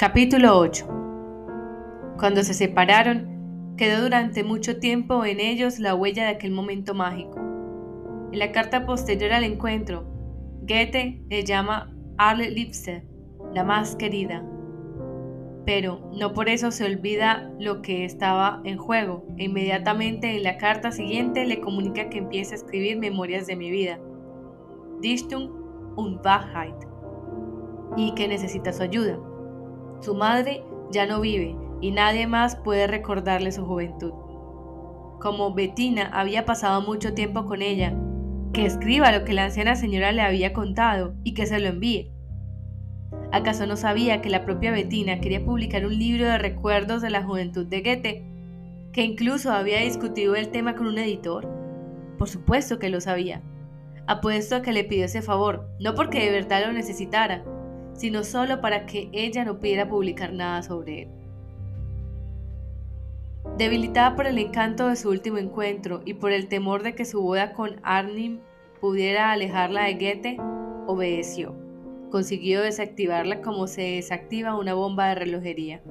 Capítulo 8 Cuando se separaron, quedó durante mucho tiempo en ellos la huella de aquel momento mágico. En la carta posterior al encuentro, Goethe le llama Arle Liebste, la más querida. Pero no por eso se olvida lo que estaba en juego, e inmediatamente en la carta siguiente le comunica que empieza a escribir memorias de mi vida, Dichtung und Wahrheit, y que necesita su ayuda. Su madre ya no vive y nadie más puede recordarle su juventud. Como Bettina había pasado mucho tiempo con ella, que escriba lo que la anciana señora le había contado y que se lo envíe. ¿Acaso no sabía que la propia Bettina quería publicar un libro de recuerdos de la juventud de Goethe, que incluso había discutido el tema con un editor? Por supuesto que lo sabía. Apuesto a que le pidió ese favor, no porque de verdad lo necesitara, sino solo para que ella no pudiera publicar nada sobre él. Debilitada por el encanto de su último encuentro y por el temor de que su boda con Arnim pudiera alejarla de Goethe, obedeció. Consiguió desactivarla como se desactiva una bomba de relojería.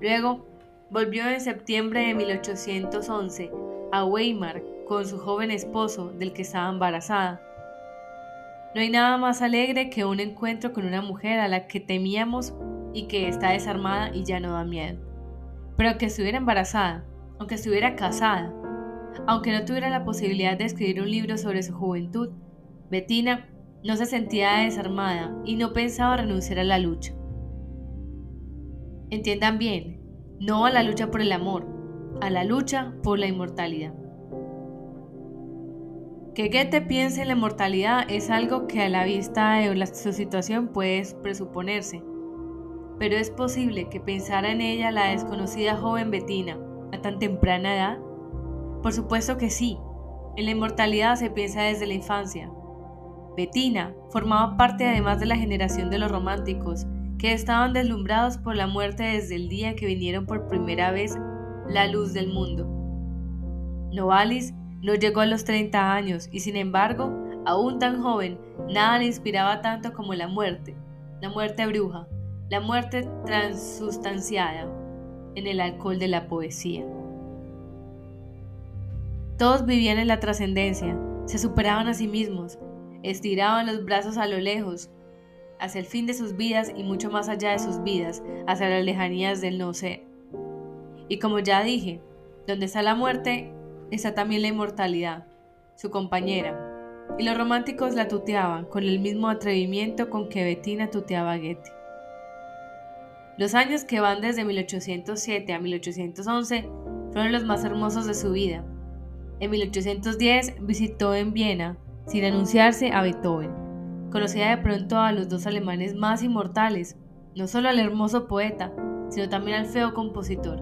Luego, volvió en septiembre de 1811 a Weimar con su joven esposo, del que estaba embarazada. No hay nada más alegre que un encuentro con una mujer a la que temíamos y que está desarmada y ya no da miedo. Pero aunque estuviera embarazada, aunque estuviera casada, aunque no tuviera la posibilidad de escribir un libro sobre su juventud, Bettina no se sentía desarmada y no pensaba renunciar a la lucha. Entiendan bien, no a la lucha por el amor, a la lucha por la inmortalidad. Que Goethe piense en la mortalidad es algo que a la vista de su situación puede presuponerse, pero es posible que pensara en ella la desconocida joven Bettina a tan temprana edad. Por supuesto que sí, en la inmortalidad se piensa desde la infancia. Bettina formaba parte además de la generación de los románticos, que estaban deslumbrados por la muerte desde el día que vinieron por primera vez la luz del mundo. Novalis no llegó a los 30 años y sin embargo, aún tan joven, nada le inspiraba tanto como la muerte, la muerte bruja, la muerte transustanciada en el alcohol de la poesía. Todos vivían en la trascendencia, se superaban a sí mismos, estiraban los brazos a lo lejos, hacia el fin de sus vidas y mucho más allá de sus vidas, hacia las lejanías del no ser. Y como ya dije, donde está la muerte está también la inmortalidad, su compañera, y los románticos la tuteaban con el mismo atrevimiento con que Bettina tuteaba a Goethe. Los años que van desde 1807 a 1811 fueron los más hermosos de su vida. En 1810 visitó en Viena, sin anunciarse, a Beethoven. Conocía de pronto a los dos alemanes más inmortales, no solo al hermoso poeta, sino también al feo compositor,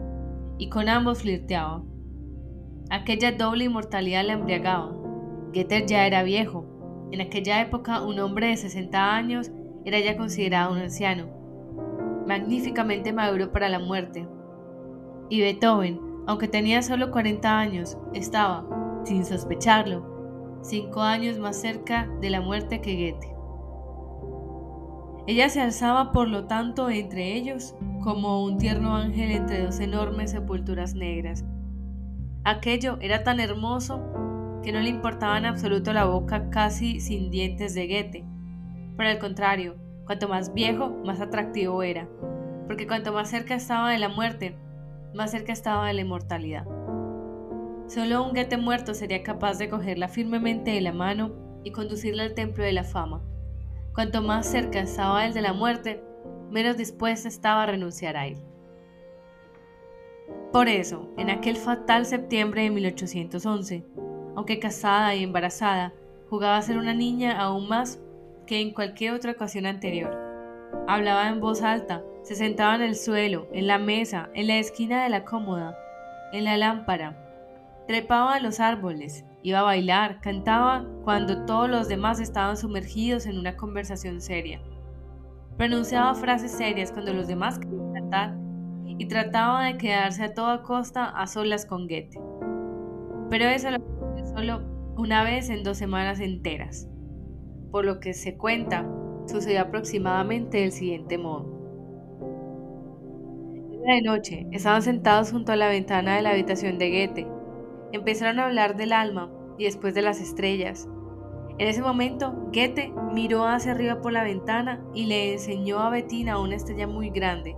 y con ambos flirteaba. Aquella doble inmortalidad le embriagaba. Goethe ya era viejo. En aquella época un hombre de 60 años era ya considerado un anciano, magníficamente maduro para la muerte. Y Beethoven, aunque tenía solo 40 años, estaba, sin sospecharlo, cinco años más cerca de la muerte que Goethe. Ella se alzaba, por lo tanto, entre ellos como un tierno ángel entre dos enormes sepulturas negras Aquello era tan hermoso que no le importaba en absoluto la boca casi sin dientes de Goethe. Por el contrario, cuanto más viejo, más atractivo era, porque cuanto más cerca estaba de la muerte, más cerca estaba de la inmortalidad. Solo un Goethe muerto sería capaz de cogerla firmemente de la mano y conducirla al templo de la fama. Cuanto más cerca estaba él de la muerte, menos dispuesta estaba a renunciar a él. Por eso, en aquel fatal septiembre de 1811, aunque casada y embarazada, jugaba a ser una niña aún más que en cualquier otra ocasión anterior. Hablaba en voz alta, se sentaba en el suelo, en la mesa, en la esquina de la cómoda, en la lámpara. Trepaba a los árboles, iba a bailar, cantaba cuando todos los demás estaban sumergidos en una conversación seria. Pronunciaba frases serias cuando los demás querían cantar y trataba de quedarse a toda costa a solas con Goethe. Pero eso lo solo una vez en dos semanas enteras. Por lo que se cuenta, sucedió aproximadamente del siguiente modo. Era de noche, estaban sentados junto a la ventana de la habitación de Goethe. Empezaron a hablar del alma y después de las estrellas. En ese momento, Goethe miró hacia arriba por la ventana y le enseñó a Bettina una estrella muy grande.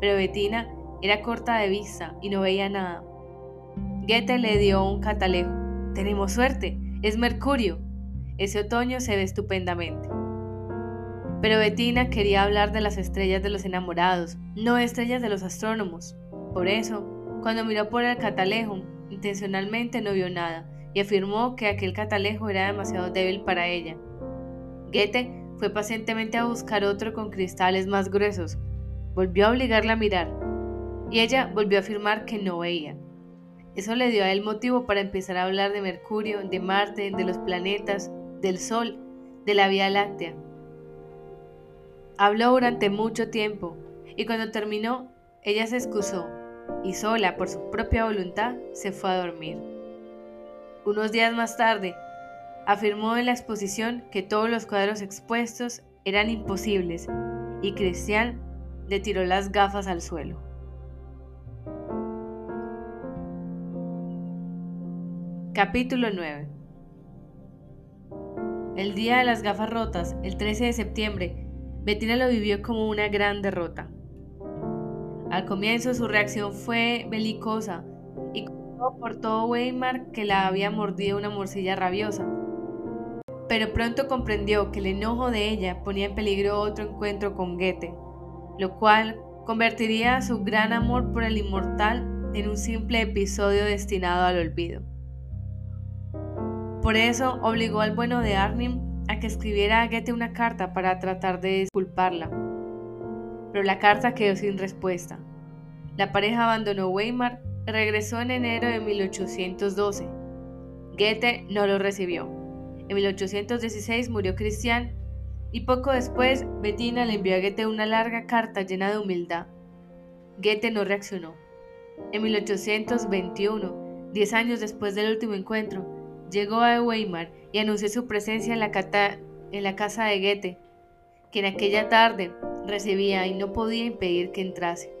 Pero Bettina era corta de vista y no veía nada. Goethe le dio un catalejo. Tenemos suerte, es Mercurio. Ese otoño se ve estupendamente. Pero Bettina quería hablar de las estrellas de los enamorados, no estrellas de los astrónomos. Por eso, cuando miró por el catalejo, intencionalmente no vio nada y afirmó que aquel catalejo era demasiado débil para ella. Goethe fue pacientemente a buscar otro con cristales más gruesos. Volvió a obligarla a mirar y ella volvió a afirmar que no veía. Eso le dio a él motivo para empezar a hablar de Mercurio, de Marte, de los planetas, del Sol, de la Vía Láctea. Habló durante mucho tiempo y cuando terminó, ella se excusó y sola, por su propia voluntad, se fue a dormir. Unos días más tarde, afirmó en la exposición que todos los cuadros expuestos eran imposibles y Cristian le tiró las gafas al suelo. Capítulo 9 El día de las gafas rotas, el 13 de septiembre, Bettina lo vivió como una gran derrota. Al comienzo su reacción fue belicosa y por todo Weimar que la había mordido una morcilla rabiosa. Pero pronto comprendió que el enojo de ella ponía en peligro otro encuentro con Goethe, lo cual convertiría su gran amor por el inmortal en un simple episodio destinado al olvido. Por eso obligó al bueno de Arnim a que escribiera a Goethe una carta para tratar de disculparla. Pero la carta quedó sin respuesta. La pareja abandonó Weimar regresó en enero de 1812. Goethe no lo recibió. En 1816 murió Christian y poco después Bettina le envió a Goethe una larga carta llena de humildad. Goethe no reaccionó. En 1821, diez años después del último encuentro, llegó a Weimar y anunció su presencia en la, en la casa de Goethe, que en aquella tarde recibía y no podía impedir que entrase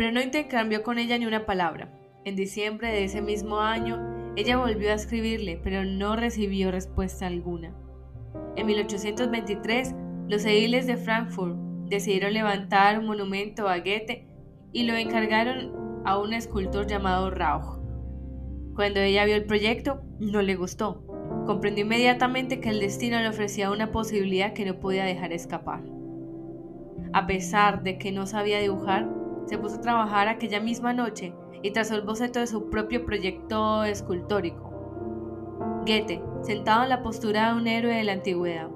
pero no intercambió con ella ni una palabra. En diciembre de ese mismo año, ella volvió a escribirle, pero no recibió respuesta alguna. En 1823, los ediles de Frankfurt decidieron levantar un monumento a Goethe y lo encargaron a un escultor llamado Rauch. Cuando ella vio el proyecto, no le gustó. Comprendió inmediatamente que el destino le ofrecía una posibilidad que no podía dejar escapar. A pesar de que no sabía dibujar, se puso a trabajar aquella misma noche y trazó el boceto de su propio proyecto escultórico. Goethe, sentado en la postura de un héroe de la antigüedad,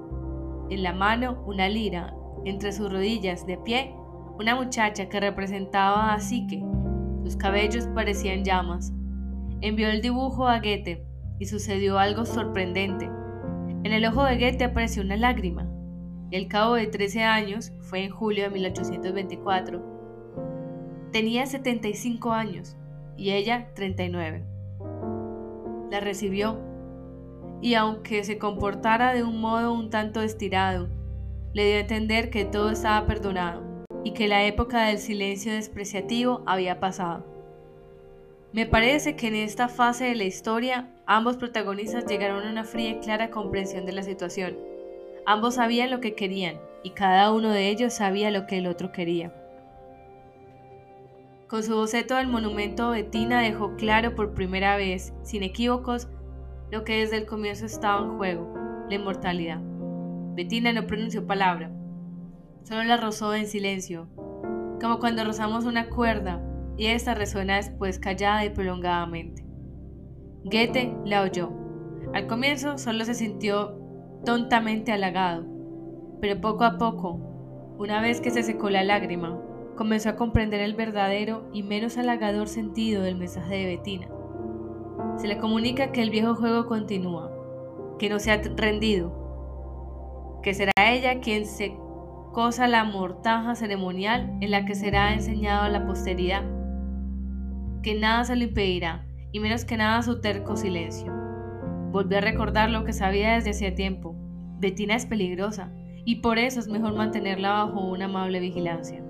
en la mano una lira, entre sus rodillas, de pie, una muchacha que representaba a Psique. Sus cabellos parecían llamas. Envió el dibujo a Goethe y sucedió algo sorprendente. En el ojo de Goethe apareció una lágrima. Y al cabo de 13 años, fue en julio de 1824, Tenía 75 años y ella 39. La recibió y aunque se comportara de un modo un tanto estirado, le dio a entender que todo estaba perdonado y que la época del silencio despreciativo había pasado. Me parece que en esta fase de la historia ambos protagonistas llegaron a una fría y clara comprensión de la situación. Ambos sabían lo que querían y cada uno de ellos sabía lo que el otro quería. Con su boceto del monumento, Bettina dejó claro por primera vez, sin equívocos, lo que desde el comienzo estaba en juego, la inmortalidad. Bettina no pronunció palabra, solo la rozó en silencio, como cuando rozamos una cuerda y esta resuena después callada y prolongadamente. Goethe la oyó. Al comienzo solo se sintió tontamente halagado, pero poco a poco, una vez que se secó la lágrima, comenzó a comprender el verdadero y menos halagador sentido del mensaje de Bettina. Se le comunica que el viejo juego continúa, que no se ha rendido, que será ella quien se cosa la mortaja ceremonial en la que será enseñado a la posteridad, que nada se lo impedirá, y menos que nada su terco silencio. Volvió a recordar lo que sabía desde hacía tiempo. Bettina es peligrosa, y por eso es mejor mantenerla bajo una amable vigilancia.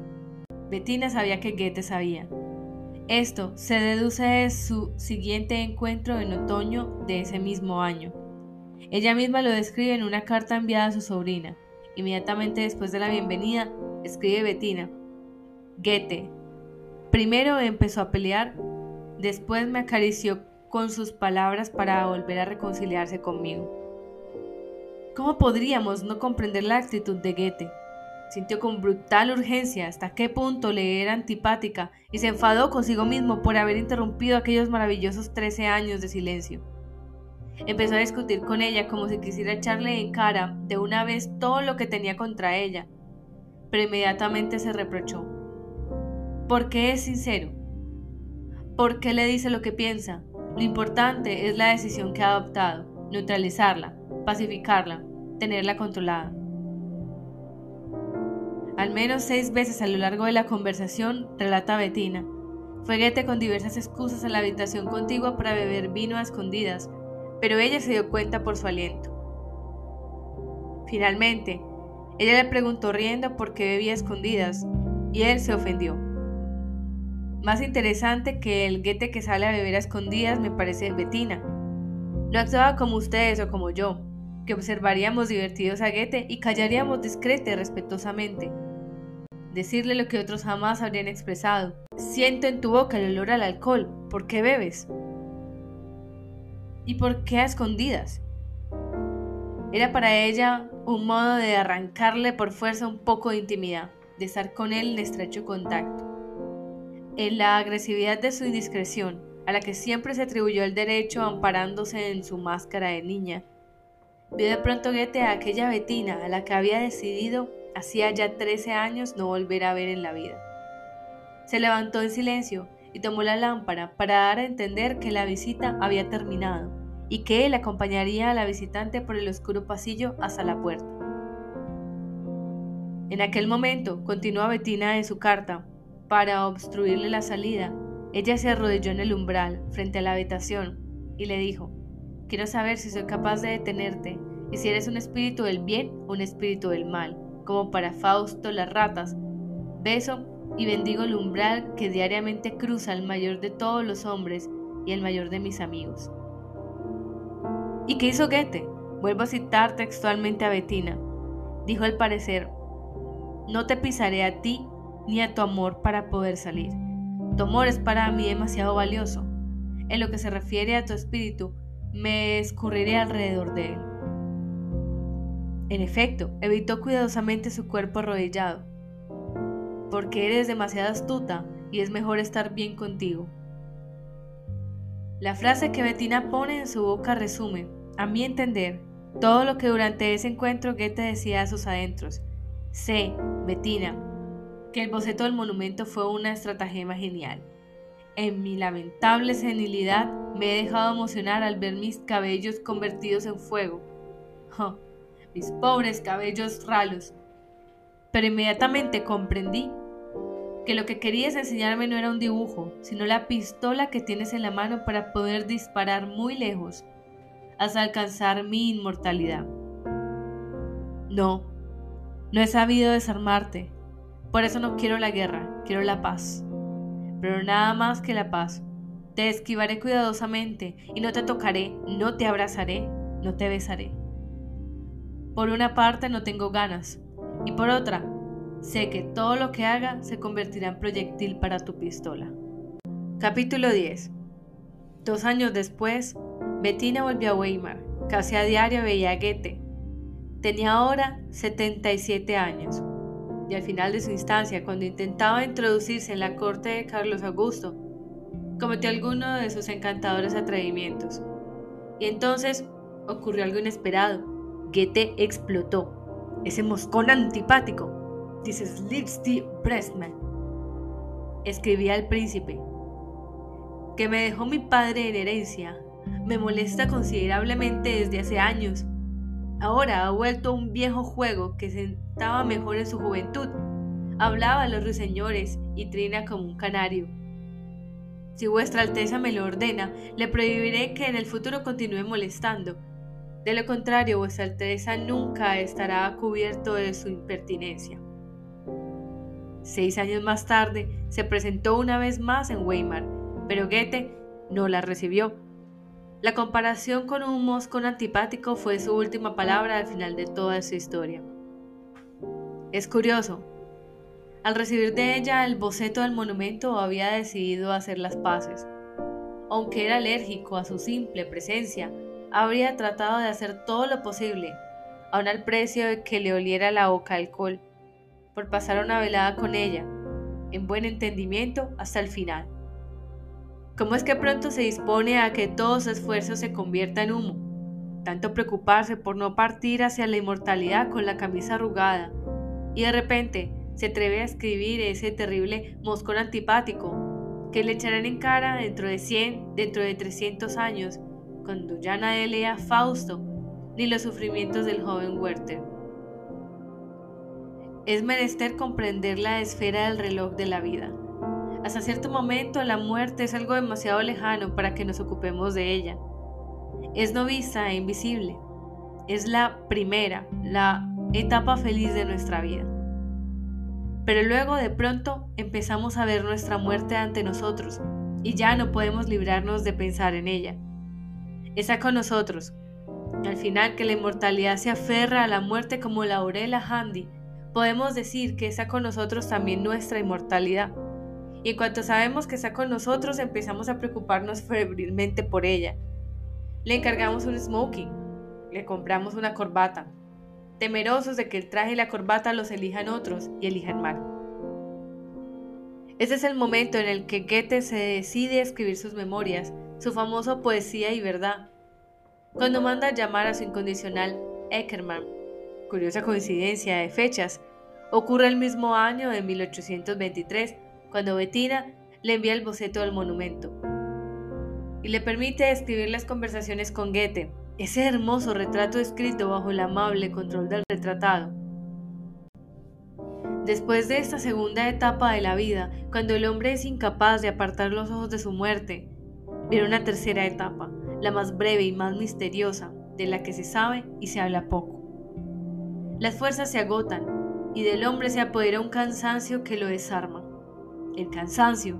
Bettina sabía que Goethe sabía. Esto se deduce de su siguiente encuentro en otoño de ese mismo año. Ella misma lo describe en una carta enviada a su sobrina. Inmediatamente después de la bienvenida, escribe Bettina. Goethe. Primero empezó a pelear, después me acarició con sus palabras para volver a reconciliarse conmigo. ¿Cómo podríamos no comprender la actitud de Goethe? Sintió con brutal urgencia hasta qué punto le era antipática y se enfadó consigo mismo por haber interrumpido aquellos maravillosos 13 años de silencio. Empezó a discutir con ella como si quisiera echarle en cara de una vez todo lo que tenía contra ella, pero inmediatamente se reprochó. ¿Por qué es sincero? ¿Por qué le dice lo que piensa? Lo importante es la decisión que ha adoptado, neutralizarla, pacificarla, tenerla controlada. Al menos seis veces a lo largo de la conversación, relata Bettina, fue Goethe con diversas excusas a la habitación contigua para beber vino a escondidas, pero ella se dio cuenta por su aliento. Finalmente, ella le preguntó riendo por qué bebía escondidas, y él se ofendió. Más interesante que el Goethe que sale a beber a escondidas me parece Bettina. No actuaba como ustedes o como yo, que observaríamos divertidos a Goethe y callaríamos discreta y respetuosamente decirle lo que otros jamás habrían expresado. Siento en tu boca el olor al alcohol. ¿Por qué bebes? ¿Y por qué a escondidas? Era para ella un modo de arrancarle por fuerza un poco de intimidad, de estar con él en estrecho contacto. En la agresividad de su indiscreción, a la que siempre se atribuyó el derecho amparándose en su máscara de niña, vio de pronto Goethe a aquella Betina a la que había decidido hacía ya 13 años no volver a ver en la vida. Se levantó en silencio y tomó la lámpara para dar a entender que la visita había terminado y que él acompañaría a la visitante por el oscuro pasillo hasta la puerta. En aquel momento, continuó Betina en su carta, para obstruirle la salida, ella se arrodilló en el umbral, frente a la habitación, y le dijo, quiero saber si soy capaz de detenerte, y si eres un espíritu del bien o un espíritu del mal como para Fausto las ratas. Beso y bendigo el umbral que diariamente cruza el mayor de todos los hombres y el mayor de mis amigos. ¿Y qué hizo Goethe? Vuelvo a citar textualmente a Bettina. Dijo al parecer, no te pisaré a ti ni a tu amor para poder salir. Tu amor es para mí demasiado valioso. En lo que se refiere a tu espíritu, me escurriré alrededor de él. En efecto, evitó cuidadosamente su cuerpo arrodillado. Porque eres demasiado astuta y es mejor estar bien contigo. La frase que Bettina pone en su boca resume, a mi entender, todo lo que durante ese encuentro Goethe decía a sus adentros. Sé, Bettina, que el boceto del monumento fue una estratagema genial. En mi lamentable senilidad me he dejado emocionar al ver mis cabellos convertidos en fuego mis pobres cabellos ralos. Pero inmediatamente comprendí que lo que querías enseñarme no era un dibujo, sino la pistola que tienes en la mano para poder disparar muy lejos hasta alcanzar mi inmortalidad. No, no he sabido desarmarte, por eso no quiero la guerra, quiero la paz. Pero nada más que la paz. Te esquivaré cuidadosamente y no te tocaré, no te abrazaré, no te besaré. Por una parte no tengo ganas y por otra sé que todo lo que haga se convertirá en proyectil para tu pistola. Capítulo 10 Dos años después, Bettina volvió a Weimar. Casi a diario veía a Goethe. Tenía ahora 77 años. Y al final de su instancia, cuando intentaba introducirse en la corte de Carlos Augusto, cometió alguno de sus encantadores atrevimientos. Y entonces ocurrió algo inesperado. Goethe explotó. Ese moscón antipático, dice Lipsti Pressman. Escribía al príncipe, que me dejó mi padre en herencia, me molesta considerablemente desde hace años. Ahora ha vuelto un viejo juego que sentaba mejor en su juventud. Hablaba a los ruiseñores y trina como un canario. Si vuestra Alteza me lo ordena, le prohibiré que en el futuro continúe molestando de lo contrario, vuestra Alteza nunca estará cubierto de su impertinencia. Seis años más tarde, se presentó una vez más en Weimar, pero Goethe no la recibió. La comparación con un moscón antipático fue su última palabra al final de toda su historia. Es curioso. Al recibir de ella el boceto del monumento había decidido hacer las paces. Aunque era alérgico a su simple presencia, habría tratado de hacer todo lo posible, aun al precio de que le oliera la boca alcohol, por pasar una velada con ella, en buen entendimiento hasta el final. ¿Cómo es que pronto se dispone a que todo su esfuerzo se convierta en humo? Tanto preocuparse por no partir hacia la inmortalidad con la camisa arrugada, y de repente se atreve a escribir ese terrible moscón antipático que le echarán en cara dentro de 100, dentro de 300 años, cuando ya nadie lea Fausto ni los sufrimientos del joven Werther. Es menester comprender la esfera del reloj de la vida. Hasta cierto momento la muerte es algo demasiado lejano para que nos ocupemos de ella. Es no vista e invisible. Es la primera, la etapa feliz de nuestra vida. Pero luego de pronto empezamos a ver nuestra muerte ante nosotros y ya no podemos librarnos de pensar en ella. Está con nosotros. Al final que la inmortalidad se aferra a la muerte como la Aurela Handy, podemos decir que está con nosotros también nuestra inmortalidad. Y en cuanto sabemos que está con nosotros, empezamos a preocuparnos febrilmente por ella. Le encargamos un smoking, le compramos una corbata, temerosos de que el traje y la corbata los elijan otros y elijan mal. Ese es el momento en el que Goethe se decide a escribir sus memorias, su famoso Poesía y Verdad, cuando manda llamar a su incondicional Eckermann. Curiosa coincidencia de fechas, ocurre el mismo año de 1823, cuando Bettina le envía el boceto del monumento y le permite escribir las conversaciones con Goethe, ese hermoso retrato escrito bajo el amable control del retratado. Después de esta segunda etapa de la vida, cuando el hombre es incapaz de apartar los ojos de su muerte, viene una tercera etapa, la más breve y más misteriosa, de la que se sabe y se habla poco. Las fuerzas se agotan y del hombre se apodera un cansancio que lo desarma. El cansancio,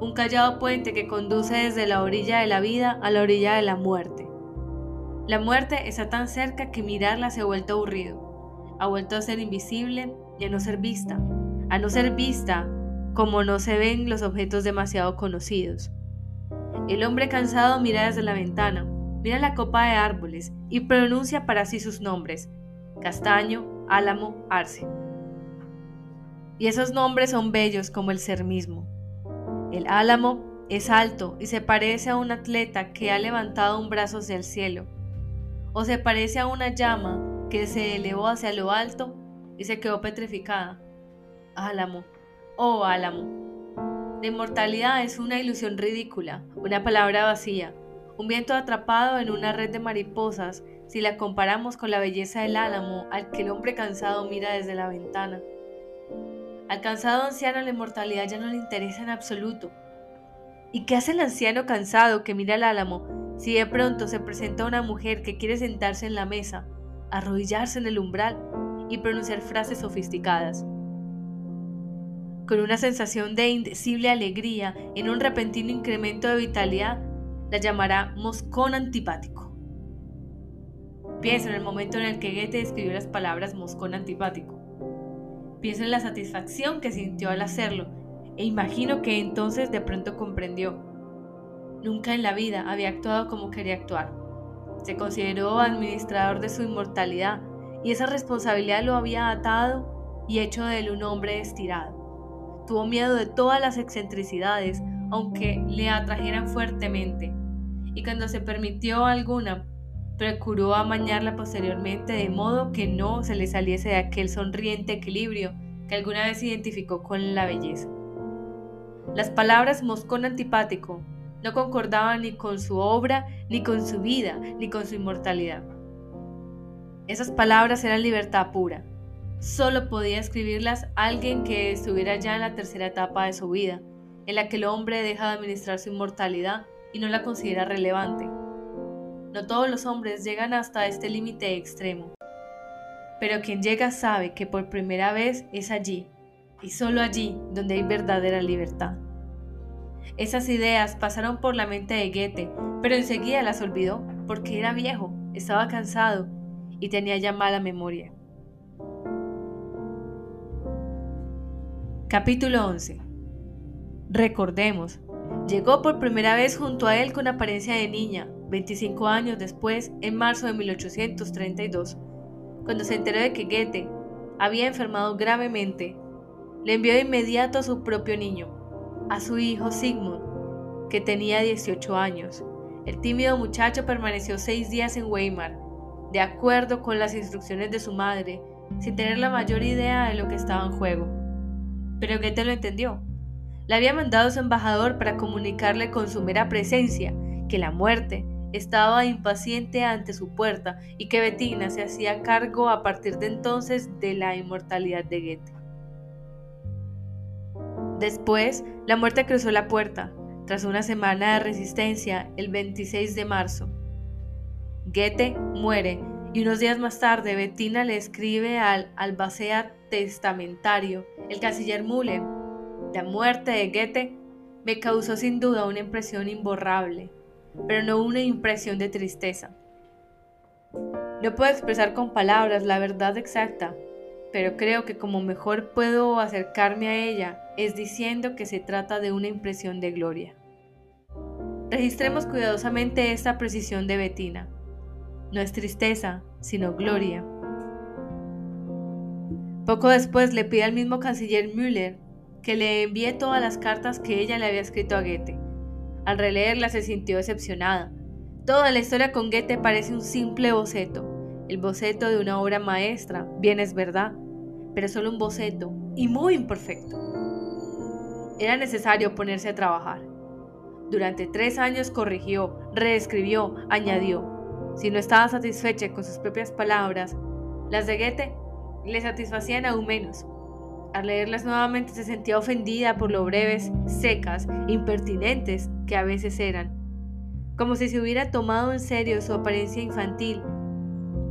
un callado puente que conduce desde la orilla de la vida a la orilla de la muerte. La muerte está tan cerca que mirarla se ha vuelto aburrido, ha vuelto a ser invisible y a no ser vista, a no ser vista como no se ven los objetos demasiado conocidos. El hombre cansado mira desde la ventana, mira la copa de árboles y pronuncia para sí sus nombres, castaño, álamo, arce. Y esos nombres son bellos como el ser mismo. El álamo es alto y se parece a un atleta que ha levantado un brazo hacia el cielo o se parece a una llama que se elevó hacia lo alto y se quedó petrificada. Álamo, oh álamo. La inmortalidad es una ilusión ridícula, una palabra vacía, un viento atrapado en una red de mariposas si la comparamos con la belleza del álamo al que el hombre cansado mira desde la ventana. Al cansado anciano la inmortalidad ya no le interesa en absoluto. ¿Y qué hace el anciano cansado que mira el álamo si de pronto se presenta una mujer que quiere sentarse en la mesa, arrodillarse en el umbral y pronunciar frases sofisticadas. Con una sensación de indecible alegría en un repentino incremento de vitalidad, la llamará moscón antipático. Pienso en el momento en el que Goethe escribió las palabras moscón antipático. Pienso en la satisfacción que sintió al hacerlo e imagino que entonces de pronto comprendió Nunca en la vida había actuado como quería actuar. Se consideró administrador de su inmortalidad y esa responsabilidad lo había atado y hecho de él un hombre estirado. Tuvo miedo de todas las excentricidades, aunque le atrajeran fuertemente, y cuando se permitió alguna, procuró amañarla posteriormente de modo que no se le saliese de aquel sonriente equilibrio que alguna vez identificó con la belleza. Las palabras moscón antipático no concordaba ni con su obra, ni con su vida, ni con su inmortalidad. Esas palabras eran libertad pura. Solo podía escribirlas alguien que estuviera ya en la tercera etapa de su vida, en la que el hombre deja de administrar su inmortalidad y no la considera relevante. No todos los hombres llegan hasta este límite extremo, pero quien llega sabe que por primera vez es allí, y solo allí donde hay verdadera libertad. Esas ideas pasaron por la mente de Goethe, pero enseguida las olvidó porque era viejo, estaba cansado y tenía ya mala memoria. Capítulo 11 Recordemos, llegó por primera vez junto a él con apariencia de niña, 25 años después, en marzo de 1832, cuando se enteró de que Goethe había enfermado gravemente, le envió de inmediato a su propio niño, a su hijo Sigmund, que tenía 18 años. El tímido muchacho permaneció seis días en Weimar, de acuerdo con las instrucciones de su madre, sin tener la mayor idea de lo que estaba en juego. Pero Goethe lo entendió. Le había mandado su embajador para comunicarle con su mera presencia que la muerte estaba impaciente ante su puerta y que Bettina se hacía cargo a partir de entonces de la inmortalidad de Goethe. Después, la muerte cruzó la puerta, tras una semana de resistencia, el 26 de marzo. Goethe muere y unos días más tarde Bettina le escribe al albacea testamentario, el canciller Müller. La muerte de Goethe me causó sin duda una impresión imborrable pero no una impresión de tristeza. No puedo expresar con palabras la verdad exacta, pero creo que como mejor puedo acercarme a ella es diciendo que se trata de una impresión de gloria. Registremos cuidadosamente esta precisión de Bettina. No es tristeza, sino gloria. Poco después le pide al mismo canciller Müller que le envíe todas las cartas que ella le había escrito a Goethe. Al releerla se sintió decepcionada. Toda la historia con Goethe parece un simple boceto, el boceto de una obra maestra, bien es verdad, pero solo un boceto y muy imperfecto. Era necesario ponerse a trabajar. Durante tres años corrigió, reescribió, añadió. Si no estaba satisfecha con sus propias palabras, las de Goethe le satisfacían aún menos. Al leerlas nuevamente se sentía ofendida por lo breves, secas, impertinentes que a veces eran, como si se hubiera tomado en serio su apariencia infantil.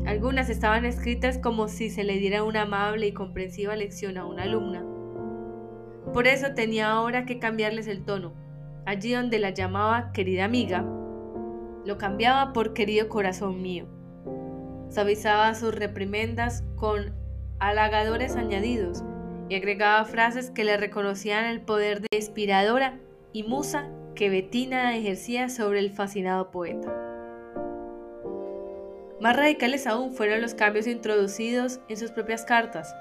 Algunas estaban escritas como si se le diera una amable y comprensiva lección a una alumna. Por eso tenía ahora que cambiarles el tono. Allí donde la llamaba querida amiga, lo cambiaba por querido corazón mío. Suavizaba sus reprimendas con halagadores añadidos, y agregaba frases que le reconocían el poder de inspiradora y musa que Bettina ejercía sobre el fascinado poeta. Más radicales aún fueron los cambios introducidos en sus propias cartas.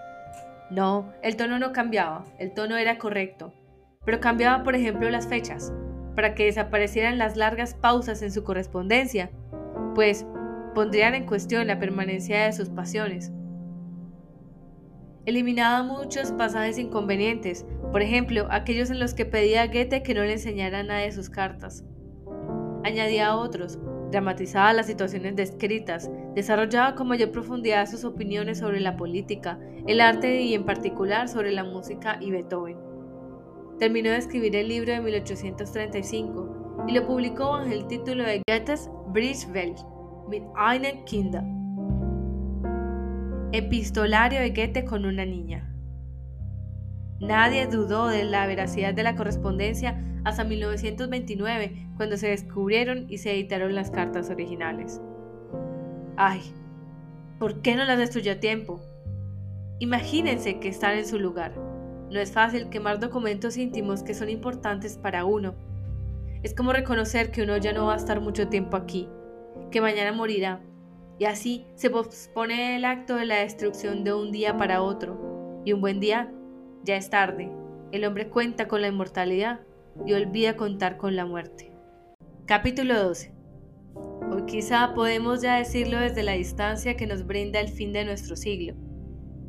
No, el tono no cambiaba, el tono era correcto, pero cambiaba por ejemplo las fechas, para que desaparecieran las largas pausas en su correspondencia, pues pondrían en cuestión la permanencia de sus pasiones. Eliminaba muchos pasajes inconvenientes, por ejemplo, aquellos en los que pedía a Goethe que no le enseñara nada de sus cartas. Añadía otros, dramatizaba las situaciones descritas, desarrollaba con mayor profundidad sus opiniones sobre la política, el arte y en particular sobre la música y Beethoven. Terminó de escribir el libro de 1835 y lo publicó bajo el título de Goethes Briefwelt mit einer Kinder Epistolario de Goethe con una niña. Nadie dudó de la veracidad de la correspondencia hasta 1929, cuando se descubrieron y se editaron las cartas originales. Ay, ¿por qué no las destruyó a tiempo? Imagínense que están en su lugar. No es fácil quemar documentos íntimos que son importantes para uno. Es como reconocer que uno ya no va a estar mucho tiempo aquí, que mañana morirá y así se pospone el acto de la destrucción de un día para otro, y un buen día ya es tarde. El hombre cuenta con la inmortalidad y olvida contar con la muerte. Capítulo 12. Hoy quizá podemos ya decirlo desde la distancia que nos brinda el fin de nuestro siglo.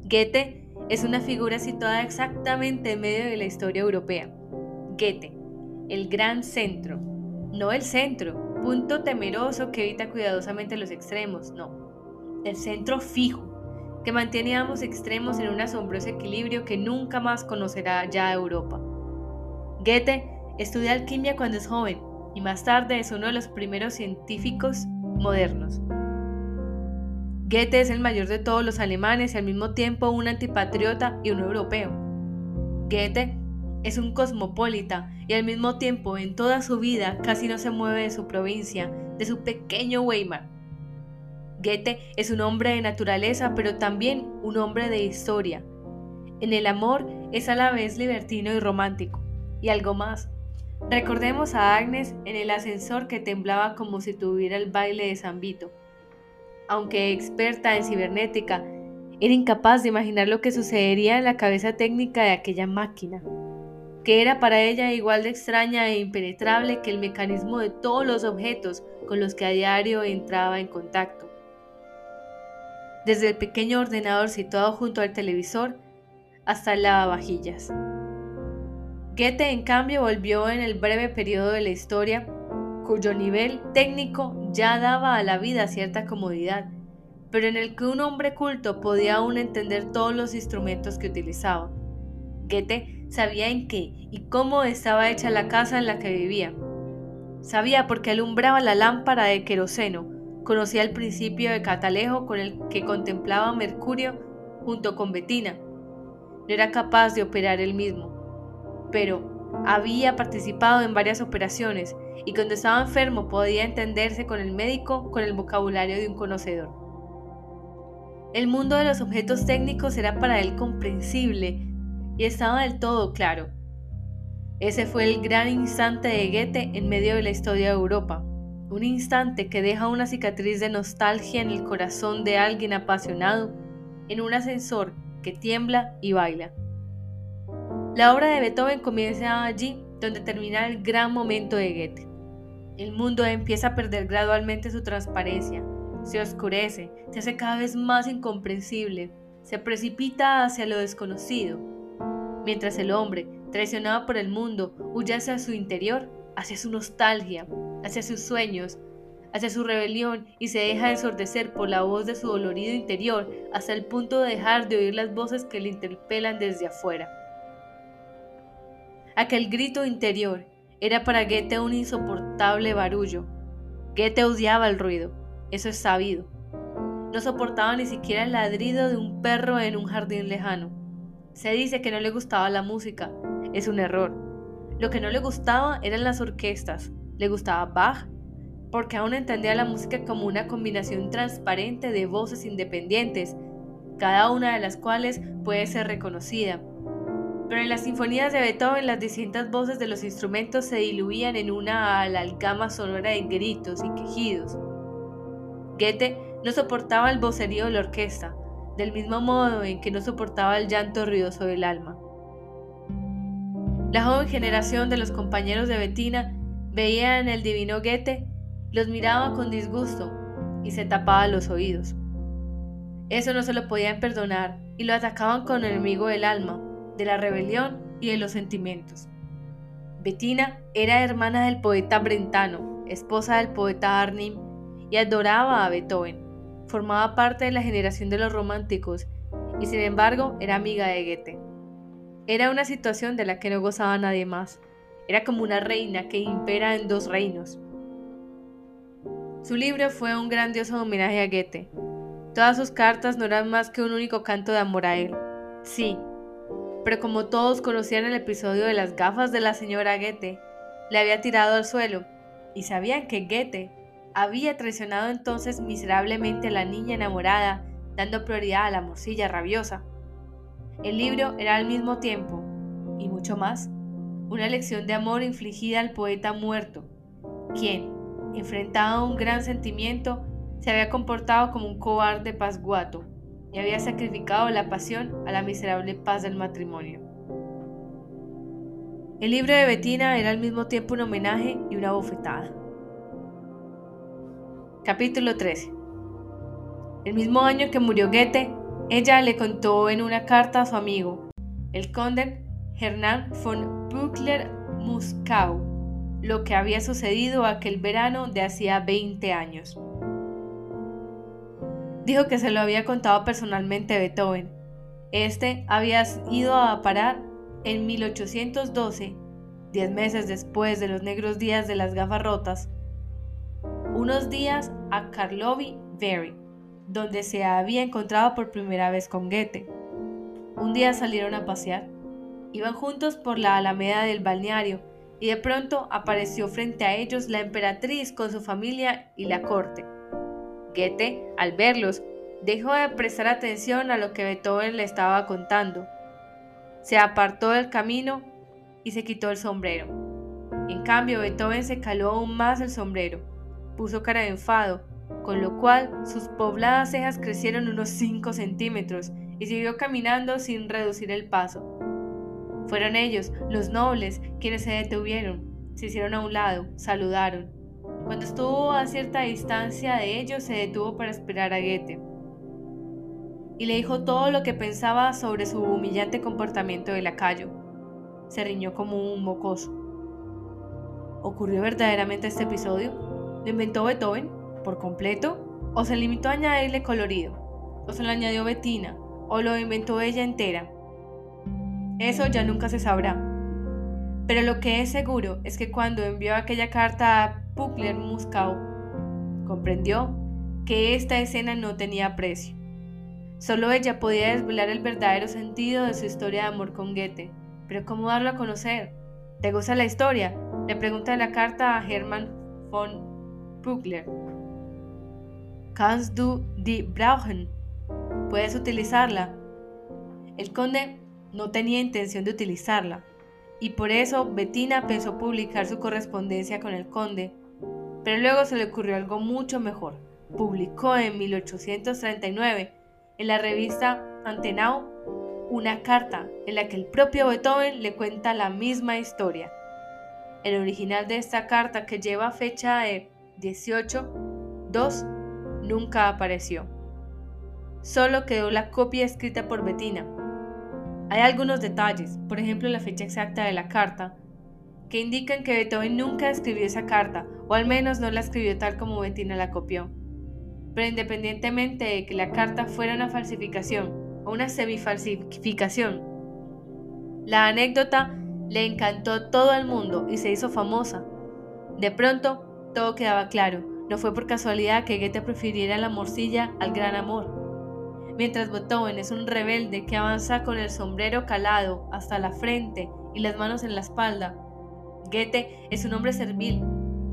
Goethe es una figura situada exactamente en medio de la historia europea. Goethe, el gran centro, no el centro, punto temeroso que evita cuidadosamente los extremos, no. El centro fijo, que mantiene ambos extremos en un asombroso equilibrio que nunca más conocerá ya Europa. Goethe estudia alquimia cuando es joven y más tarde es uno de los primeros científicos modernos. Goethe es el mayor de todos los alemanes y al mismo tiempo un antipatriota y un europeo. Goethe es un cosmopolita y al mismo tiempo en toda su vida casi no se mueve de su provincia, de su pequeño Weimar. Goethe es un hombre de naturaleza, pero también un hombre de historia. En el amor es a la vez libertino y romántico, y algo más. Recordemos a Agnes en el ascensor que temblaba como si tuviera el baile de San Vito. Aunque experta en cibernética, era incapaz de imaginar lo que sucedería en la cabeza técnica de aquella máquina que era para ella igual de extraña e impenetrable que el mecanismo de todos los objetos con los que a diario entraba en contacto. Desde el pequeño ordenador situado junto al televisor hasta el lavavajillas. Goethe, en cambio, volvió en el breve periodo de la historia, cuyo nivel técnico ya daba a la vida cierta comodidad, pero en el que un hombre culto podía aún entender todos los instrumentos que utilizaba. Goethe Sabía en qué y cómo estaba hecha la casa en la que vivía. Sabía porque alumbraba la lámpara de queroseno. Conocía el principio de catalejo con el que contemplaba Mercurio junto con Betina. No era capaz de operar él mismo, pero había participado en varias operaciones y cuando estaba enfermo podía entenderse con el médico con el vocabulario de un conocedor. El mundo de los objetos técnicos era para él comprensible y estaba del todo claro. Ese fue el gran instante de Goethe en medio de la historia de Europa, un instante que deja una cicatriz de nostalgia en el corazón de alguien apasionado, en un ascensor que tiembla y baila. La obra de Beethoven comienza allí donde termina el gran momento de Goethe. El mundo empieza a perder gradualmente su transparencia, se oscurece, se hace cada vez más incomprensible, se precipita hacia lo desconocido, mientras el hombre, traicionado por el mundo, huye hacia su interior, hacia su nostalgia, hacia sus sueños, hacia su rebelión y se deja ensordecer por la voz de su dolorido interior hasta el punto de dejar de oír las voces que le interpelan desde afuera. Aquel grito interior era para Goethe un insoportable barullo. Goethe odiaba el ruido, eso es sabido. No soportaba ni siquiera el ladrido de un perro en un jardín lejano. Se dice que no le gustaba la música. Es un error. Lo que no le gustaba eran las orquestas. Le gustaba Bach, porque aún entendía la música como una combinación transparente de voces independientes, cada una de las cuales puede ser reconocida. Pero en las sinfonías de Beethoven las distintas voces de los instrumentos se diluían en una amalgama sonora de gritos y quejidos. Goethe no soportaba el vocerío de la orquesta, del mismo modo en que no soportaba el llanto ruidoso del alma. La joven generación de los compañeros de Bettina veía en el divino Goethe, los miraba con disgusto y se tapaba los oídos. Eso no se lo podían perdonar y lo atacaban con el enemigo del alma, de la rebelión y de los sentimientos. Bettina era hermana del poeta Brentano, esposa del poeta Arnim, y adoraba a Beethoven formaba parte de la generación de los románticos y sin embargo era amiga de Goethe. Era una situación de la que no gozaba nadie más. Era como una reina que impera en dos reinos. Su libro fue un grandioso homenaje a Goethe. Todas sus cartas no eran más que un único canto de amor a él. Sí, pero como todos conocían el episodio de las gafas de la señora Goethe, le había tirado al suelo y sabían que Goethe había traicionado entonces miserablemente a la niña enamorada, dando prioridad a la morcilla rabiosa. El libro era al mismo tiempo, y mucho más, una lección de amor infligida al poeta muerto, quien, enfrentado a un gran sentimiento, se había comportado como un cobarde pasguato y había sacrificado la pasión a la miserable paz del matrimonio. El libro de Bettina era al mismo tiempo un homenaje y una bofetada. Capítulo 13 El mismo año que murió Goethe, ella le contó en una carta a su amigo, el conde Hernán von Buckler-Muskau, lo que había sucedido aquel verano de hacía 20 años. Dijo que se lo había contado personalmente Beethoven. Este había ido a parar en 1812, diez meses después de los negros días de las gafas rotas, unos días a Karlovy Vary, donde se había encontrado por primera vez con Goethe. Un día salieron a pasear Iban juntos por la alameda del balneario y de pronto apareció frente a ellos la emperatriz con su familia y la corte. Goethe, al verlos, dejó de prestar atención a lo que Beethoven le estaba contando. Se apartó del camino y se quitó el sombrero. En cambio, Beethoven se caló aún más el sombrero, puso cara de enfado, con lo cual sus pobladas cejas crecieron unos 5 centímetros y siguió caminando sin reducir el paso. Fueron ellos, los nobles, quienes se detuvieron, se hicieron a un lado, saludaron. Cuando estuvo a cierta distancia de ellos, se detuvo para esperar a Goethe. Y le dijo todo lo que pensaba sobre su humillante comportamiento de lacayo. Se riñó como un mocoso. ¿Ocurrió verdaderamente este episodio? ¿Lo inventó Beethoven por completo? ¿O se limitó a añadirle colorido? ¿O se lo añadió Bettina? ¿O lo inventó ella entera? Eso ya nunca se sabrá. Pero lo que es seguro es que cuando envió aquella carta a Pukler Muskau, comprendió que esta escena no tenía precio. Solo ella podía desvelar el verdadero sentido de su historia de amor con Goethe. Pero ¿cómo darlo a conocer? ¿Te gusta la historia? Le pregunta la carta a Hermann von Pukler. Kannst du die brauchen? ¿Puedes utilizarla? El conde no tenía intención de utilizarla, y por eso Bettina pensó publicar su correspondencia con el conde, pero luego se le ocurrió algo mucho mejor. Publicó en 1839 en la revista Antenau una carta en la que el propio Beethoven le cuenta la misma historia. El original de esta carta, que lleva fecha de 18-2, nunca apareció. Solo quedó la copia escrita por Bettina, hay algunos detalles, por ejemplo la fecha exacta de la carta, que indican que Beethoven nunca escribió esa carta, o al menos no la escribió tal como Bettina la copió. Pero independientemente de que la carta fuera una falsificación o una semifalsificación, la anécdota le encantó a todo el mundo y se hizo famosa. De pronto, todo quedaba claro. No fue por casualidad que Goethe prefiriera la morcilla al gran amor mientras Beethoven es un rebelde que avanza con el sombrero calado hasta la frente y las manos en la espalda. Goethe es un hombre servil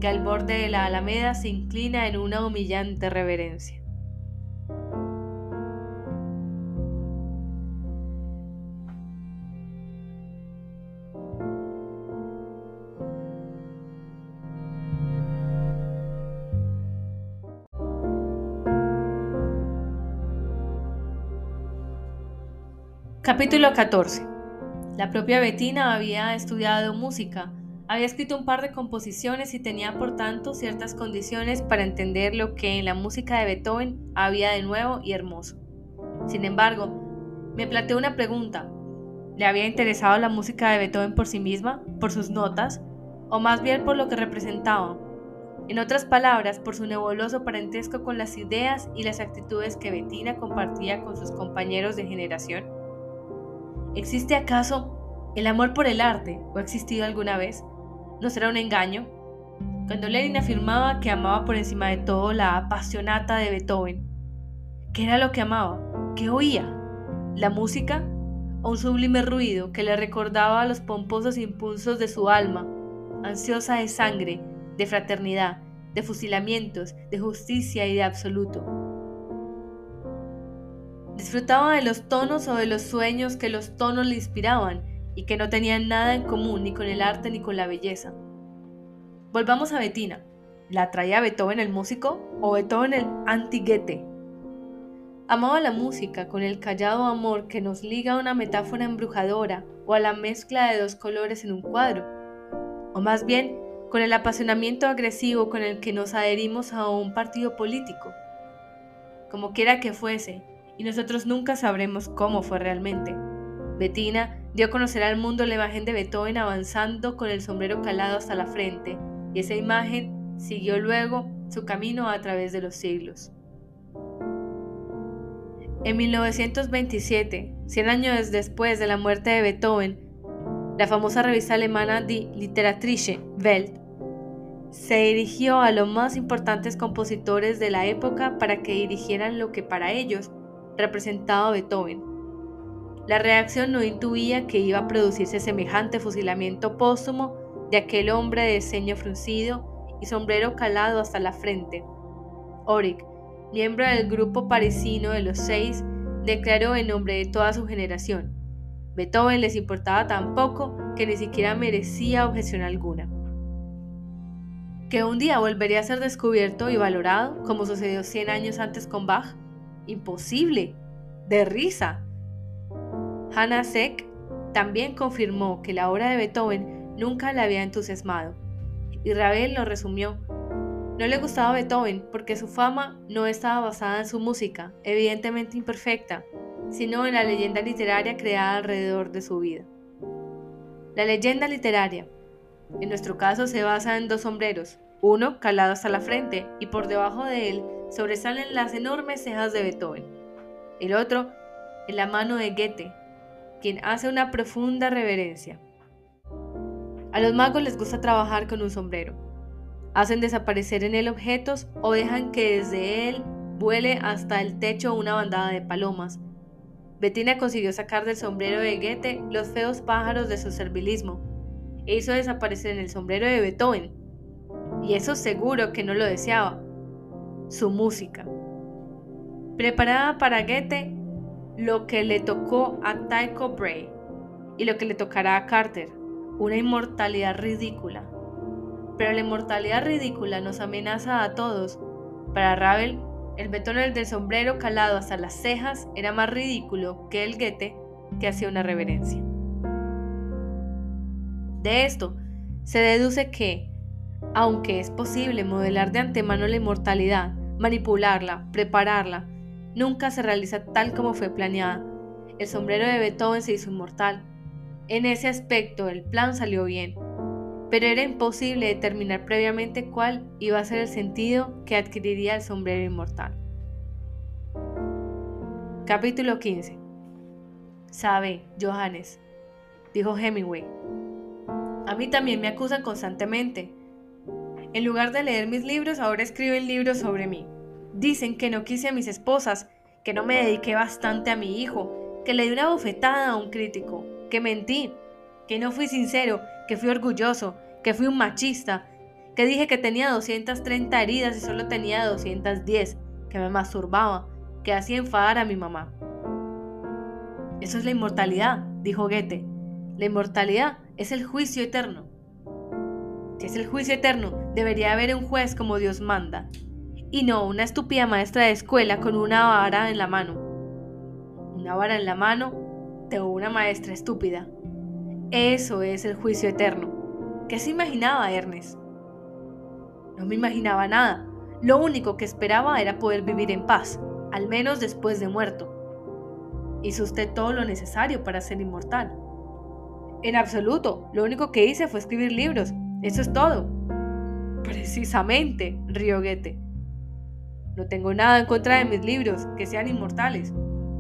que al borde de la alameda se inclina en una humillante reverencia. Capítulo 14. La propia Bettina había estudiado música, había escrito un par de composiciones y tenía por tanto ciertas condiciones para entender lo que en la música de Beethoven había de nuevo y hermoso. Sin embargo, me planteé una pregunta. ¿Le había interesado la música de Beethoven por sí misma, por sus notas, o más bien por lo que representaba? En otras palabras, por su nebuloso parentesco con las ideas y las actitudes que Bettina compartía con sus compañeros de generación. ¿Existe acaso el amor por el arte o ha existido alguna vez? ¿No será un engaño? Cuando Lenin afirmaba que amaba por encima de todo la apasionata de Beethoven, ¿qué era lo que amaba? ¿Qué oía? ¿La música? ¿O un sublime ruido que le recordaba los pomposos impulsos de su alma, ansiosa de sangre, de fraternidad, de fusilamientos, de justicia y de absoluto? Disfrutaba de los tonos o de los sueños que los tonos le inspiraban y que no tenían nada en común ni con el arte ni con la belleza. Volvamos a Bettina. ¿La traía Beethoven el músico o Beethoven el antiguete? Amaba la música con el callado amor que nos liga a una metáfora embrujadora o a la mezcla de dos colores en un cuadro, o más bien con el apasionamiento agresivo con el que nos adherimos a un partido político. Como quiera que fuese, y nosotros nunca sabremos cómo fue realmente. Bettina dio a conocer al mundo la imagen de Beethoven avanzando con el sombrero calado hasta la frente, y esa imagen siguió luego su camino a través de los siglos. En 1927, 100 años después de la muerte de Beethoven, la famosa revista alemana Die Literatische Welt se dirigió a los más importantes compositores de la época para que dirigieran lo que para ellos representado Beethoven. La reacción no intuía que iba a producirse semejante fusilamiento póstumo de aquel hombre de ceño fruncido y sombrero calado hasta la frente. Oric, miembro del grupo parisino de los seis, declaró en nombre de toda su generación. Beethoven les importaba tan poco que ni siquiera merecía objeción alguna. Que un día volvería a ser descubierto y valorado, como sucedió 100 años antes con Bach, imposible, de risa. Hannah Seck también confirmó que la obra de Beethoven nunca la había entusiasmado, y Ravel lo resumió. No le gustaba Beethoven porque su fama no estaba basada en su música, evidentemente imperfecta, sino en la leyenda literaria creada alrededor de su vida. La leyenda literaria, en nuestro caso, se basa en dos sombreros, uno calado hasta la frente y por debajo de él sobresalen las enormes cejas de Beethoven, el otro en la mano de Goethe, quien hace una profunda reverencia. A los magos les gusta trabajar con un sombrero. Hacen desaparecer en él objetos o dejan que desde él vuele hasta el techo una bandada de palomas. Bettina consiguió sacar del sombrero de Goethe los feos pájaros de su servilismo e hizo desaparecer en el sombrero de Beethoven. Y eso seguro que no lo deseaba. Su música. Preparada para Goethe lo que le tocó a Tycho Bray y lo que le tocará a Carter, una inmortalidad ridícula. Pero la inmortalidad ridícula nos amenaza a todos. Para Ravel, el betón del sombrero calado hasta las cejas era más ridículo que el guete que hacía una reverencia. De esto se deduce que, aunque es posible modelar de antemano la inmortalidad, manipularla, prepararla, nunca se realiza tal como fue planeada. El sombrero de Beethoven se hizo inmortal. En ese aspecto el plan salió bien, pero era imposible determinar previamente cuál iba a ser el sentido que adquiriría el sombrero inmortal. Capítulo 15 Sabe, Johannes, dijo Hemingway. A mí también me acusan constantemente. En lugar de leer mis libros, ahora escriben libros sobre mí. Dicen que no quise a mis esposas, que no me dediqué bastante a mi hijo, que le di una bofetada a un crítico, que mentí, que no fui sincero, que fui orgulloso, que fui un machista, que dije que tenía 230 heridas y solo tenía 210, que me masturbaba, que hacía enfadar a mi mamá. Eso es la inmortalidad, dijo Goethe. La inmortalidad es el juicio eterno. Si es el juicio eterno, debería haber un juez como Dios manda, y no una estúpida maestra de escuela con una vara en la mano. Una vara en la mano de una maestra estúpida. Eso es el juicio eterno. ¿Qué se imaginaba Ernest? No me imaginaba nada. Lo único que esperaba era poder vivir en paz, al menos después de muerto. Hizo usted todo lo necesario para ser inmortal. En absoluto, lo único que hice fue escribir libros. Eso es todo. Precisamente, rió Goethe. No tengo nada en contra de mis libros, que sean inmortales.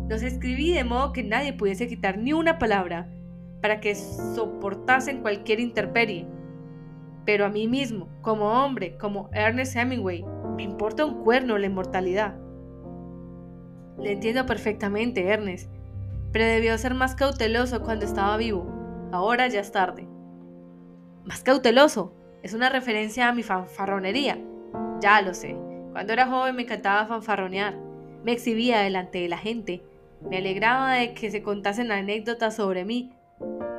Los escribí de modo que nadie pudiese quitar ni una palabra, para que soportasen cualquier interperie. Pero a mí mismo, como hombre, como Ernest Hemingway, me importa un cuerno la inmortalidad. Le entiendo perfectamente, Ernest, pero debió ser más cauteloso cuando estaba vivo. Ahora ya es tarde. Más cauteloso. Es una referencia a mi fanfarronería. Ya lo sé. Cuando era joven me encantaba fanfarronear. Me exhibía delante de la gente. Me alegraba de que se contasen anécdotas sobre mí.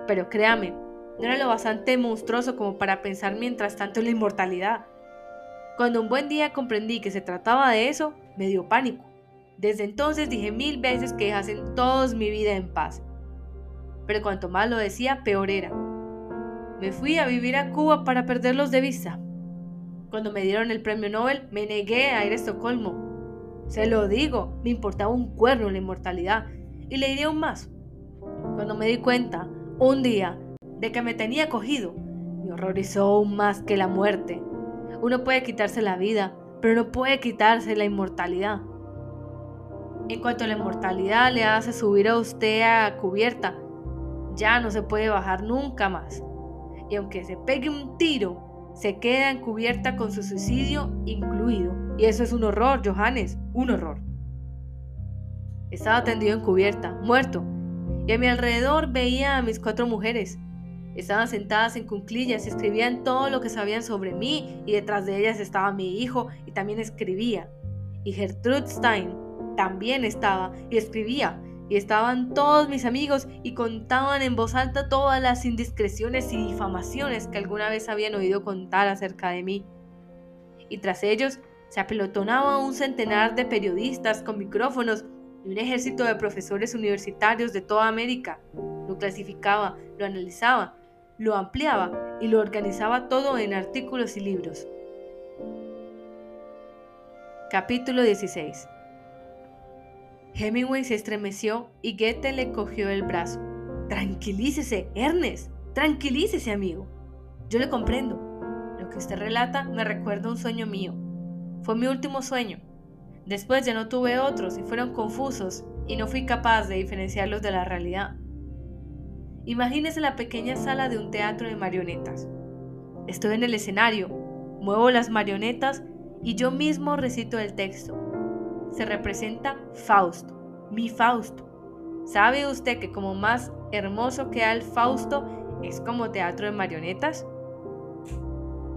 Pero créame, no era lo bastante monstruoso como para pensar mientras tanto en la inmortalidad. Cuando un buen día comprendí que se trataba de eso, me dio pánico. Desde entonces dije mil veces que dejasen todos mi vida en paz. Pero cuanto más lo decía, peor era. Me fui a vivir a Cuba para perderlos de vista. Cuando me dieron el premio Nobel, me negué a ir a Estocolmo. Se lo digo, me importaba un cuerno la inmortalidad. Y le diré aún más. Cuando me di cuenta, un día, de que me tenía cogido, me horrorizó aún más que la muerte. Uno puede quitarse la vida, pero no puede quitarse la inmortalidad. En cuanto a la inmortalidad le hace subir a usted a cubierta, ya no se puede bajar nunca más. Y aunque se pegue un tiro, se queda encubierta con su suicidio incluido. Y eso es un horror, Johannes, un horror. Estaba tendido en cubierta, muerto, y a mi alrededor veía a mis cuatro mujeres. Estaban sentadas en cunclillas y escribían todo lo que sabían sobre mí y detrás de ellas estaba mi hijo y también escribía. Y Gertrude Stein también estaba y escribía. Y estaban todos mis amigos y contaban en voz alta todas las indiscreciones y difamaciones que alguna vez habían oído contar acerca de mí. Y tras ellos se apelotonaba un centenar de periodistas con micrófonos y un ejército de profesores universitarios de toda América. Lo clasificaba, lo analizaba, lo ampliaba y lo organizaba todo en artículos y libros. Capítulo 16 Hemingway se estremeció y Goethe le cogió el brazo. Tranquilícese, Ernest. Tranquilícese, amigo. Yo le comprendo. Lo que usted relata me recuerda un sueño mío. Fue mi último sueño. Después ya no tuve otros y fueron confusos y no fui capaz de diferenciarlos de la realidad. Imagínese la pequeña sala de un teatro de marionetas. Estoy en el escenario, muevo las marionetas y yo mismo recito el texto. Se representa Fausto, mi Fausto. ¿Sabe usted que como más hermoso queda el Fausto es como teatro de marionetas?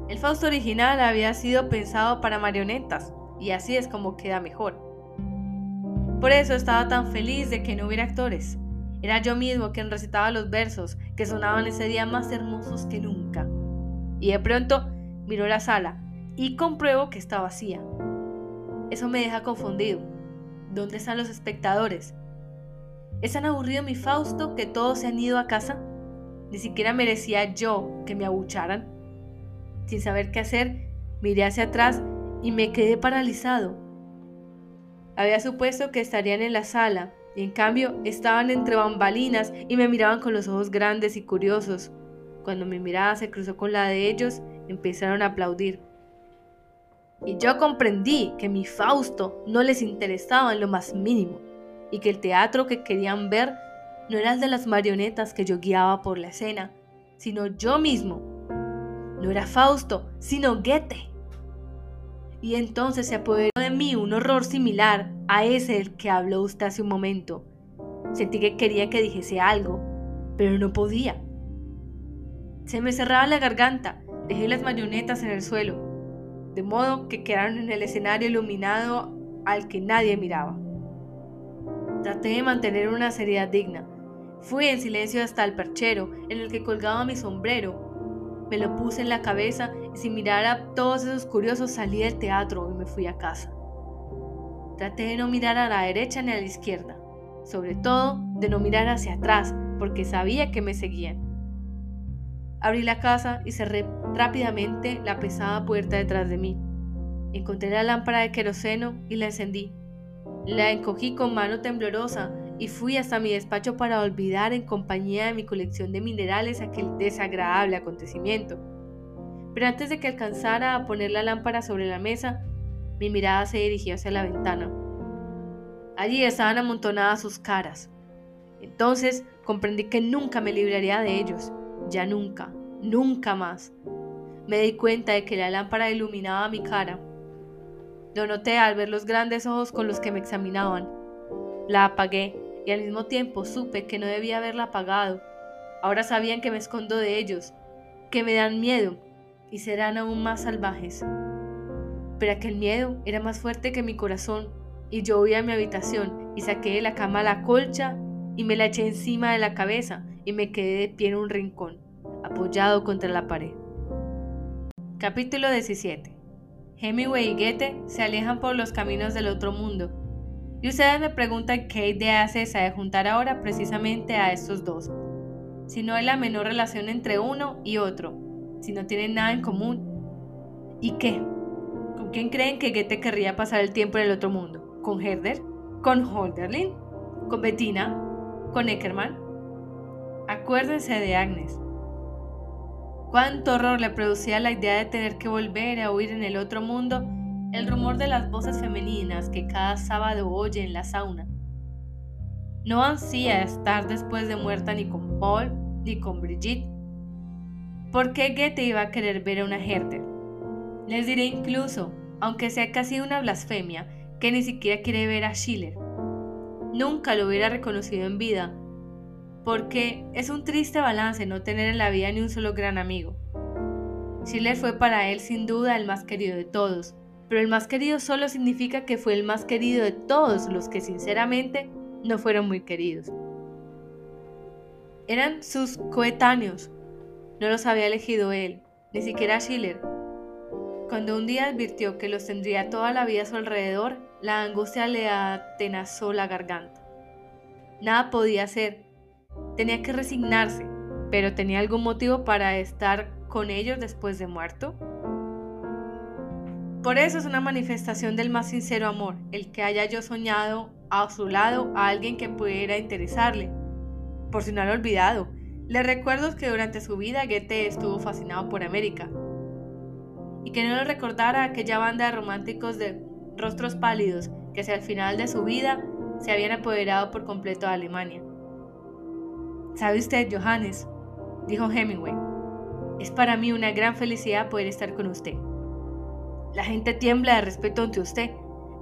El Fausto original había sido pensado para marionetas, y así es como queda mejor. Por eso estaba tan feliz de que no hubiera actores. Era yo mismo quien recitaba los versos que sonaban ese día más hermosos que nunca. Y de pronto miró la sala y compruebo que está vacía. Eso me deja confundido. ¿Dónde están los espectadores? ¿Es tan aburrido mi Fausto que todos se han ido a casa? Ni siquiera merecía yo que me abucharan. Sin saber qué hacer, miré hacia atrás y me quedé paralizado. Había supuesto que estarían en la sala, y en cambio estaban entre bambalinas y me miraban con los ojos grandes y curiosos. Cuando mi mirada se cruzó con la de ellos, empezaron a aplaudir. Y yo comprendí que mi Fausto no les interesaba en lo más mínimo, y que el teatro que querían ver no era el de las marionetas que yo guiaba por la escena, sino yo mismo, no era Fausto, sino Goethe. Y entonces se apoderó de mí un horror similar a ese del que habló usted hace un momento. Sentí que quería que dijese algo, pero no podía. Se me cerraba la garganta, dejé las marionetas en el suelo, de modo que quedaron en el escenario iluminado al que nadie miraba. Traté de mantener una seriedad digna. Fui en silencio hasta el perchero en el que colgaba mi sombrero me lo puse en la cabeza y sin mirar a todos esos curiosos salí del teatro y me fui a casa. Traté de no mirar a la derecha ni a la izquierda, sobre todo de no mirar hacia atrás porque sabía que me seguían. Abrí la casa y cerré rápidamente la pesada puerta detrás de mí. Encontré la lámpara de queroseno y la encendí. La encogí con mano temblorosa y fui hasta mi despacho para olvidar en compañía de mi colección de minerales aquel desagradable acontecimiento. Pero antes de que alcanzara a poner la lámpara sobre la mesa, mi mirada se dirigió hacia la ventana. Allí estaban amontonadas sus caras. Entonces comprendí que nunca me libraría de ellos, ya nunca, nunca más. Me di cuenta de que la lámpara iluminaba mi cara. Lo noté al ver los grandes ojos con los que me examinaban. La apagué y al mismo tiempo supe que no debía haberla apagado. Ahora sabían que me escondo de ellos, que me dan miedo y serán aún más salvajes. Pero aquel miedo era más fuerte que mi corazón y yo voy a mi habitación y saqué de la cama la colcha y me la eché encima de la cabeza y me quedé de pie en un rincón, apoyado contra la pared. Capítulo 17 Hemingway y Goethe se alejan por los caminos del otro mundo y ustedes me preguntan qué idea hace esa de juntar ahora precisamente a estos dos. Si no hay la menor relación entre uno y otro, si no tienen nada en común. ¿Y qué? ¿Con quién creen que Goethe querría pasar el tiempo en el otro mundo? ¿Con Herder? ¿Con Holderlin? ¿Con Bettina? ¿Con Eckermann? Acuérdense de Agnes. Cuánto horror le producía la idea de tener que volver a huir en el otro mundo el rumor de las voces femeninas que cada sábado oye en la sauna. No ansía estar después de muerta ni con Paul ni con Brigitte. ¿Por qué Goethe iba a querer ver a una Herder? Les diré incluso, aunque sea casi una blasfemia, que ni siquiera quiere ver a Schiller. Nunca lo hubiera reconocido en vida, porque es un triste balance no tener en la vida ni un solo gran amigo. Schiller fue para él sin duda el más querido de todos, pero el más querido solo significa que fue el más querido de todos los que sinceramente no fueron muy queridos. Eran sus coetáneos, no los había elegido él, ni siquiera Schiller. Cuando un día advirtió que los tendría toda la vida a su alrededor, la angustia le atenazó la garganta. Nada podía hacer, tenía que resignarse, pero tenía algún motivo para estar con ellos después de muerto. Por eso es una manifestación del más sincero amor, el que haya yo soñado a su lado a alguien que pudiera interesarle. Por si no lo he olvidado, le recuerdo que durante su vida Goethe estuvo fascinado por América. Y que no le recordara aquella banda de románticos de rostros pálidos que hacia el final de su vida se habían apoderado por completo de Alemania. ¿Sabe usted, Johannes? dijo Hemingway. Es para mí una gran felicidad poder estar con usted. La gente tiembla de respeto ante usted,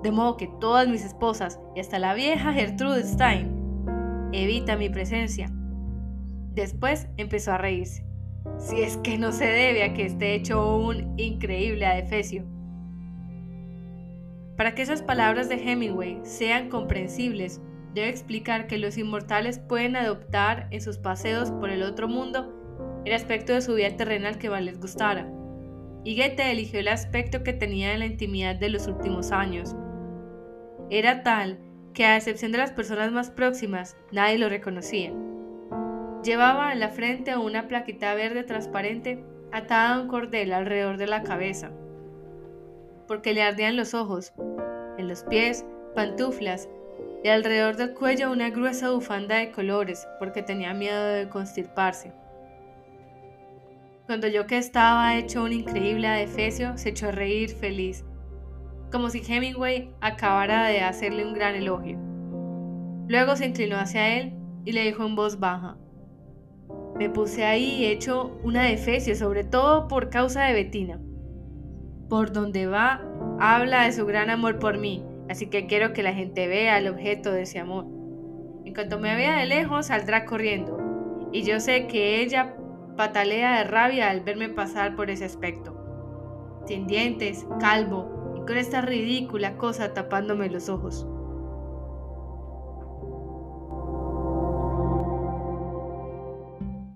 de modo que todas mis esposas y hasta la vieja Gertrude Stein evita mi presencia. Después empezó a reírse. Si es que no se debe a que esté hecho un increíble adefesio. Para que esas palabras de Hemingway sean comprensibles, debe explicar que los inmortales pueden adoptar en sus paseos por el otro mundo el aspecto de su vida terrenal que más les gustara. Y Goethe eligió el aspecto que tenía en la intimidad de los últimos años. Era tal que a excepción de las personas más próximas, nadie lo reconocía. Llevaba en la frente una plaquita verde transparente atada a un cordel alrededor de la cabeza, porque le ardían los ojos, en los pies, pantuflas, y alrededor del cuello una gruesa bufanda de colores, porque tenía miedo de constirparse. Cuando yo que estaba hecho un increíble adefesio, se echó a reír feliz como si Hemingway acabara de hacerle un gran elogio. Luego se inclinó hacia él y le dijo en voz baja, me puse ahí hecho una defecio, sobre todo por causa de Bettina. Por donde va, habla de su gran amor por mí, así que quiero que la gente vea el objeto de ese amor. En cuanto me vea de lejos, saldrá corriendo, y yo sé que ella patalea de rabia al verme pasar por ese aspecto. Sin dientes, calvo, con esta ridícula cosa tapándome los ojos.